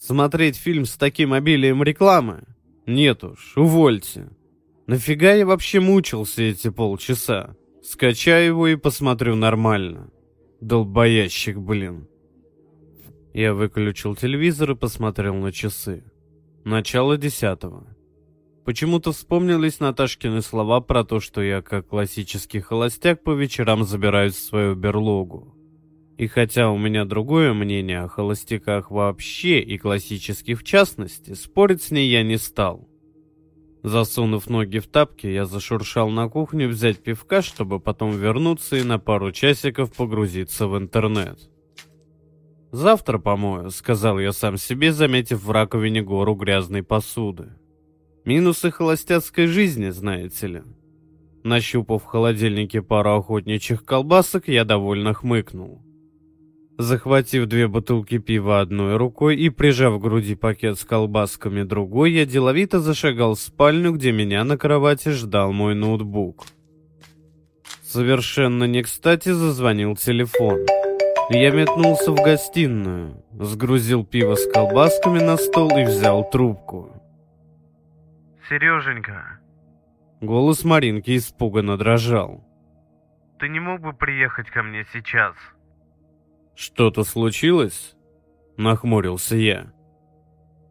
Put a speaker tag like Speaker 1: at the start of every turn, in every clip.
Speaker 1: Смотреть фильм с таким обилием рекламы? Нет уж, увольте. Нафига я вообще мучился эти полчаса? Скачаю его и посмотрю нормально. Долбоящик, блин. Я выключил телевизор и посмотрел на часы. Начало десятого. Почему-то вспомнились Наташкины слова про то, что я, как классический холостяк, по вечерам забираюсь в свою берлогу. И хотя у меня другое мнение о холостяках вообще и классических в частности, спорить с ней я не стал. Засунув ноги в тапки, я зашуршал на кухню взять пивка, чтобы потом вернуться и на пару часиков погрузиться в интернет. «Завтра помою», — сказал я сам себе, заметив в раковине гору грязной посуды. Минусы холостяцкой жизни, знаете ли. Нащупав в холодильнике пару охотничьих колбасок, я довольно хмыкнул. Захватив две бутылки пива одной рукой и прижав к груди пакет с колбасками другой, я деловито зашагал в спальню, где меня на кровати ждал мой ноутбук. Совершенно не кстати зазвонил телефон. Я метнулся в гостиную, сгрузил пиво с колбасками на стол и взял трубку.
Speaker 2: «Сереженька!»
Speaker 1: Голос Маринки испуганно дрожал.
Speaker 2: «Ты не мог бы приехать ко мне сейчас?»
Speaker 1: «Что-то случилось?» — нахмурился я.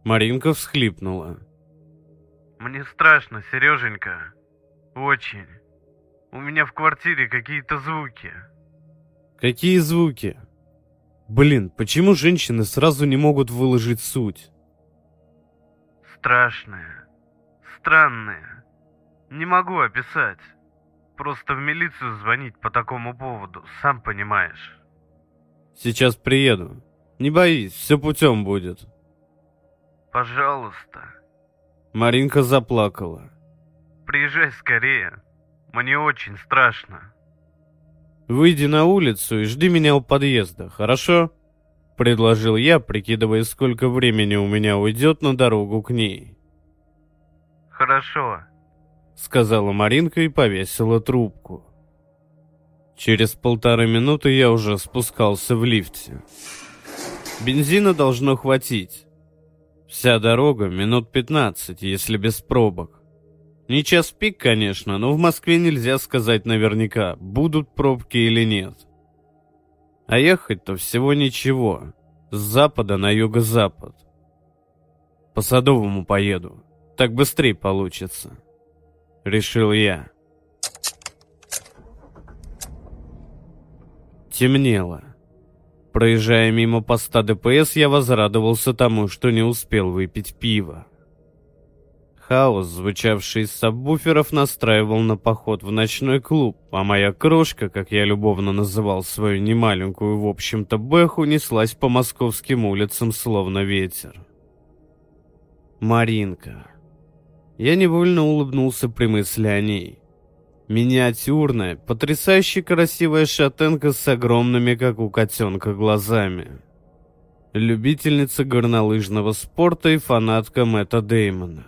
Speaker 1: Маринка всхлипнула.
Speaker 2: «Мне страшно, Сереженька. Очень. У меня в квартире какие-то звуки».
Speaker 1: «Какие звуки?» Блин, почему женщины сразу не могут выложить суть?
Speaker 2: Страшные. Странные. Не могу описать. Просто в милицию звонить по такому поводу, сам понимаешь.
Speaker 1: Сейчас приеду. Не боись, все путем будет.
Speaker 2: Пожалуйста.
Speaker 1: Маринка заплакала.
Speaker 2: Приезжай скорее. Мне очень страшно.
Speaker 1: Выйди на улицу и жди меня у подъезда, хорошо? Предложил я, прикидывая, сколько времени у меня уйдет на дорогу к ней.
Speaker 2: Хорошо.
Speaker 1: Сказала Маринка и повесила трубку. Через полторы минуты я уже спускался в лифте. Бензина должно хватить. Вся дорога минут 15, если без пробок. Не час пик, конечно, но в Москве нельзя сказать наверняка, будут пробки или нет. А ехать-то всего ничего. С запада на юго-запад. По Садовому поеду. Так быстрее получится. Решил я. Темнело. Проезжая мимо поста ДПС, я возрадовался тому, что не успел выпить пиво. Хаос, звучавший из сабвуферов, настраивал на поход в ночной клуб, а моя крошка, как я любовно называл свою немаленькую, в общем-то, бэху, неслась по московским улицам, словно ветер. Маринка. Я невольно улыбнулся при мысли о ней. Миниатюрная, потрясающе красивая шатенка с огромными, как у котенка, глазами. Любительница горнолыжного спорта и фанатка Мэтта Деймона.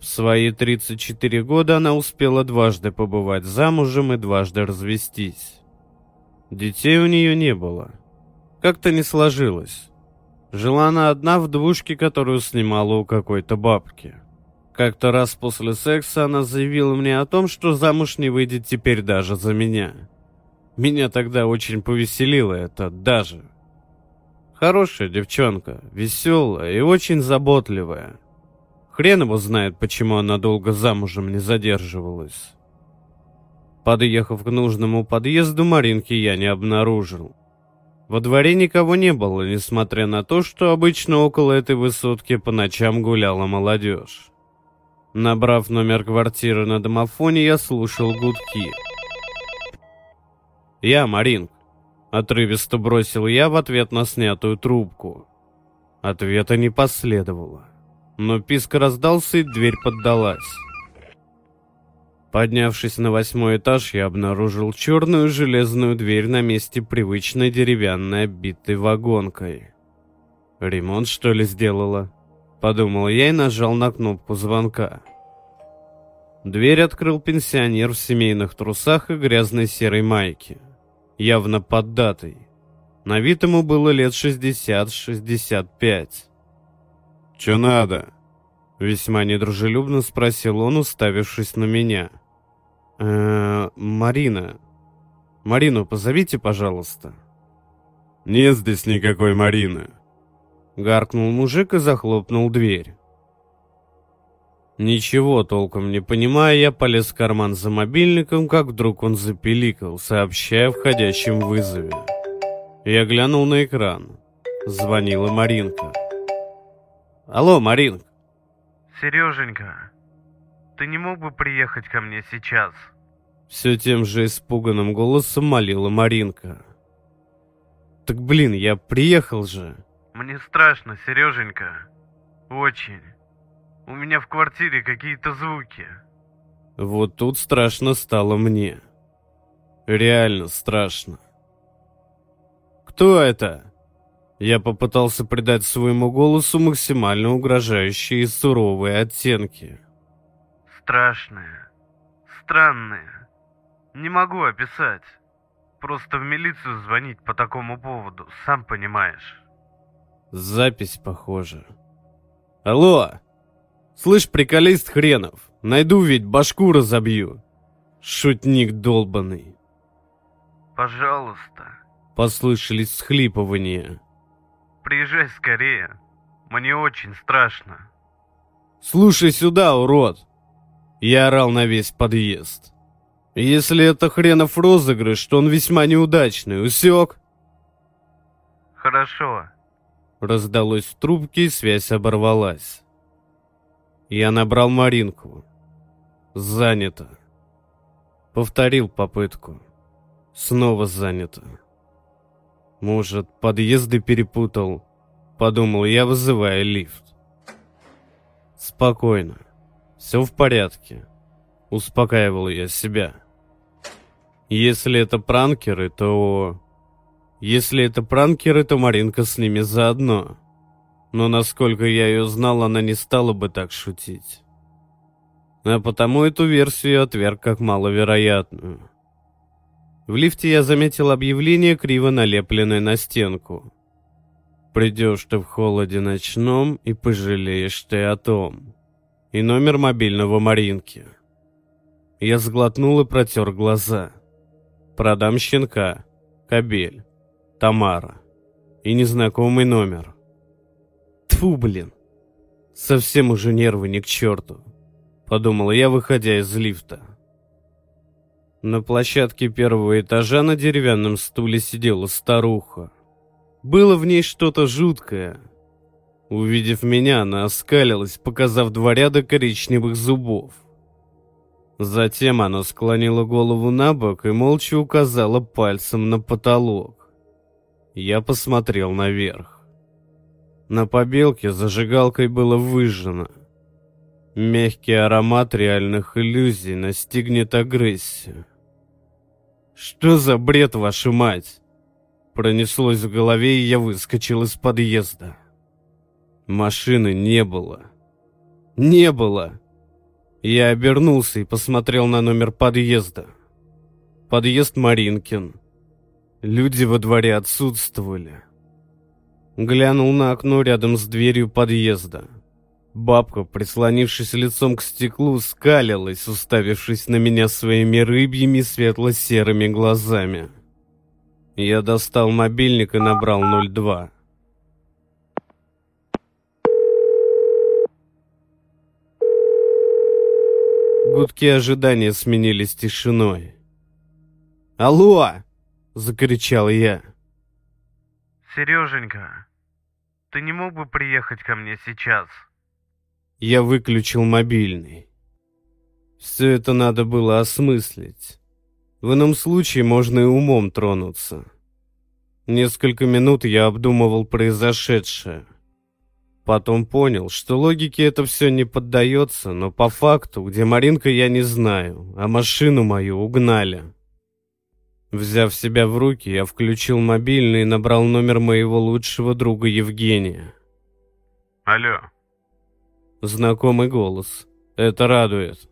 Speaker 1: В свои 34 года она успела дважды побывать замужем и дважды развестись. Детей у нее не было. Как-то не сложилось. Жила она одна в двушке, которую снимала у какой-то бабки. Как-то раз после секса она заявила мне о том, что замуж не выйдет теперь даже за меня. Меня тогда очень повеселило это «даже». Хорошая девчонка, веселая и очень заботливая. Хрен его знает, почему она долго замужем не задерживалась. Подъехав к нужному подъезду, Маринки я не обнаружил. Во дворе никого не было, несмотря на то, что обычно около этой высотки по ночам гуляла молодежь. Набрав номер квартиры на домофоне, я слушал гудки. «Я, Маринк», — отрывисто бросил я в ответ на снятую трубку. Ответа не последовало но писк раздался и дверь поддалась. Поднявшись на восьмой этаж, я обнаружил черную железную дверь на месте привычной деревянной обитой вагонкой. «Ремонт, что ли, сделала?» Подумал я и нажал на кнопку звонка. Дверь открыл пенсионер в семейных трусах и грязной серой майке, явно поддатый. На вид ему было лет 60-65. «Чё надо?» Весьма недружелюбно спросил он, уставившись на меня. «Э, Марина. Марину позовите, пожалуйста».
Speaker 3: «Нет здесь никакой Марины», —
Speaker 1: гаркнул мужик и захлопнул дверь. Ничего толком не понимая, я полез в карман за мобильником, как вдруг он запеликал, сообщая о входящем вызове. Я глянул на экран. Звонила Маринка. «Алло, Маринка!»
Speaker 2: «Сереженька, ты не мог бы приехать ко мне сейчас?»
Speaker 1: Все тем же испуганным голосом молила Маринка. Так блин, я приехал же.
Speaker 2: Мне страшно, Сереженька. Очень. У меня в квартире какие-то звуки.
Speaker 1: Вот тут страшно стало мне. Реально страшно. Кто это? Я попытался придать своему голосу максимально угрожающие и суровые оттенки.
Speaker 2: Страшные. Странные. Не могу описать. Просто в милицию звонить по такому поводу, сам понимаешь.
Speaker 1: Запись похожа. Алло! Слышь, приколист хренов, найду ведь башку разобью. Шутник долбанный.
Speaker 2: Пожалуйста.
Speaker 1: Послышались схлипывания.
Speaker 2: Приезжай скорее. Мне очень страшно.
Speaker 1: Слушай сюда, урод. Я орал на весь подъезд. Если это хренов розыгрыш, то он весьма неудачный, усек?
Speaker 2: Хорошо.
Speaker 1: Раздалось в трубке, связь оборвалась. Я набрал Маринку. Занято. Повторил попытку. Снова занято. Может, подъезды перепутал? Подумал я, вызывая лифт. Спокойно. Все в порядке. Успокаивал я себя. Если это пранкеры, то... Если это пранкеры, то Маринка с ними заодно. Но насколько я ее знал, она не стала бы так шутить. А потому эту версию отверг как маловероятную. В лифте я заметил объявление, криво налепленное на стенку. «Придешь ты в холоде ночном и пожалеешь ты о том». И номер мобильного Маринки. Я сглотнул и протер глаза. Продам щенка, кобель, Тамара и незнакомый номер. Тфу, блин. Совсем уже нервы не к черту, подумал я, выходя из лифта. На площадке первого этажа на деревянном стуле сидела старуха. Было в ней что-то жуткое. Увидев меня, она оскалилась, показав два ряда коричневых зубов. Затем она склонила голову на бок и молча указала пальцем на потолок. Я посмотрел наверх. На побелке зажигалкой было выжжено. Мягкий аромат реальных иллюзий настигнет агрессию. «Что за бред, ваша мать?» Пронеслось в голове, и я выскочил из подъезда. Машины не было. Не было. Я обернулся и посмотрел на номер подъезда. Подъезд Маринкин. Люди во дворе отсутствовали. Глянул на окно рядом с дверью подъезда. Бабка, прислонившись лицом к стеклу, скалилась, уставившись на меня своими рыбьими светло-серыми глазами. Я достал мобильник и набрал 02. Гудки ожидания сменились тишиной. «Алло!» — закричал я.
Speaker 2: Сереженька, ты не мог бы приехать ко мне сейчас?
Speaker 1: Я выключил мобильный. Все это надо было осмыслить. В ином случае можно и умом тронуться. Несколько минут я обдумывал произошедшее. Потом понял, что логике это все не поддается, но по факту, где Маринка, я не знаю, а машину мою угнали. Взяв себя в руки, я включил мобильный и набрал номер моего лучшего друга Евгения.
Speaker 2: Алло.
Speaker 1: Знакомый голос. Это радует.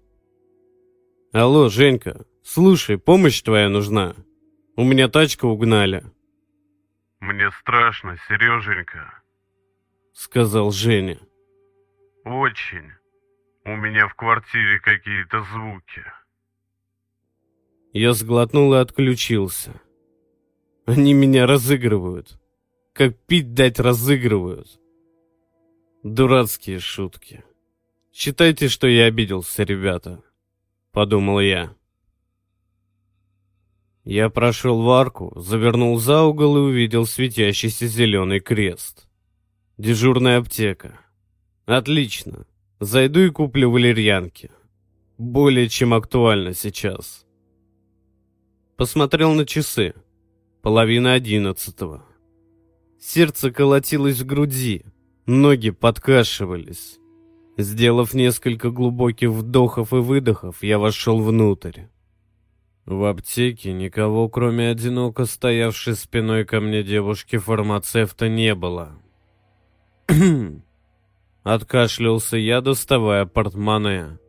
Speaker 1: Алло, Женька, слушай, помощь твоя нужна. У меня тачку угнали.
Speaker 2: Мне страшно, Сереженька.
Speaker 1: Сказал Женя.
Speaker 2: Очень. У меня в квартире какие-то звуки.
Speaker 1: Я сглотнул и отключился. Они меня разыгрывают. Как пить дать разыгрывают. Дурацкие шутки. Считайте, что я обиделся, ребята. Подумал я. Я прошел в арку, завернул за угол и увидел светящийся зеленый крест. Дежурная аптека. Отлично. Зайду и куплю валерьянки. Более чем актуально сейчас. Посмотрел на часы. Половина одиннадцатого. Сердце колотилось в груди, ноги подкашивались. Сделав несколько глубоких вдохов и выдохов, я вошел внутрь. В аптеке никого, кроме одиноко стоявшей спиной ко мне девушки-фармацевта, не было. Откашлялся я, доставая портмоне.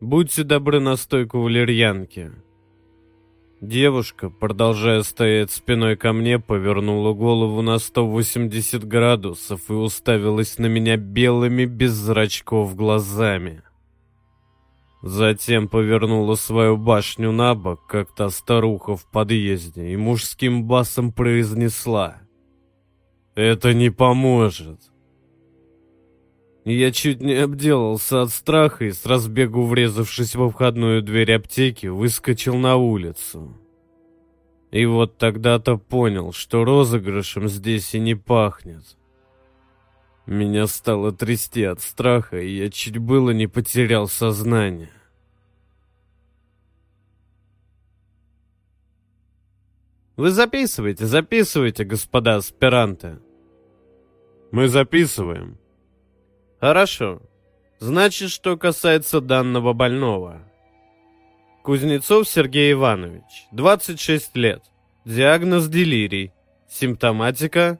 Speaker 1: «Будьте добры на стойку валерьянки». Девушка, продолжая стоять спиной ко мне, повернула голову на 180 градусов и уставилась на меня белыми без зрачков глазами. Затем повернула свою башню на бок, как та старуха в подъезде, и мужским басом произнесла «Это не поможет». Я чуть не обделался от страха и с разбегу врезавшись во входную дверь аптеки, выскочил на улицу. И вот тогда-то понял, что розыгрышем здесь и не пахнет. Меня стало трясти от страха, и я чуть было не потерял сознание. Вы записывайте, записывайте, господа аспиранты.
Speaker 3: Мы записываем.
Speaker 1: Хорошо. Значит, что касается данного больного. Кузнецов Сергей Иванович, 26 лет. Диагноз делирий. Симптоматика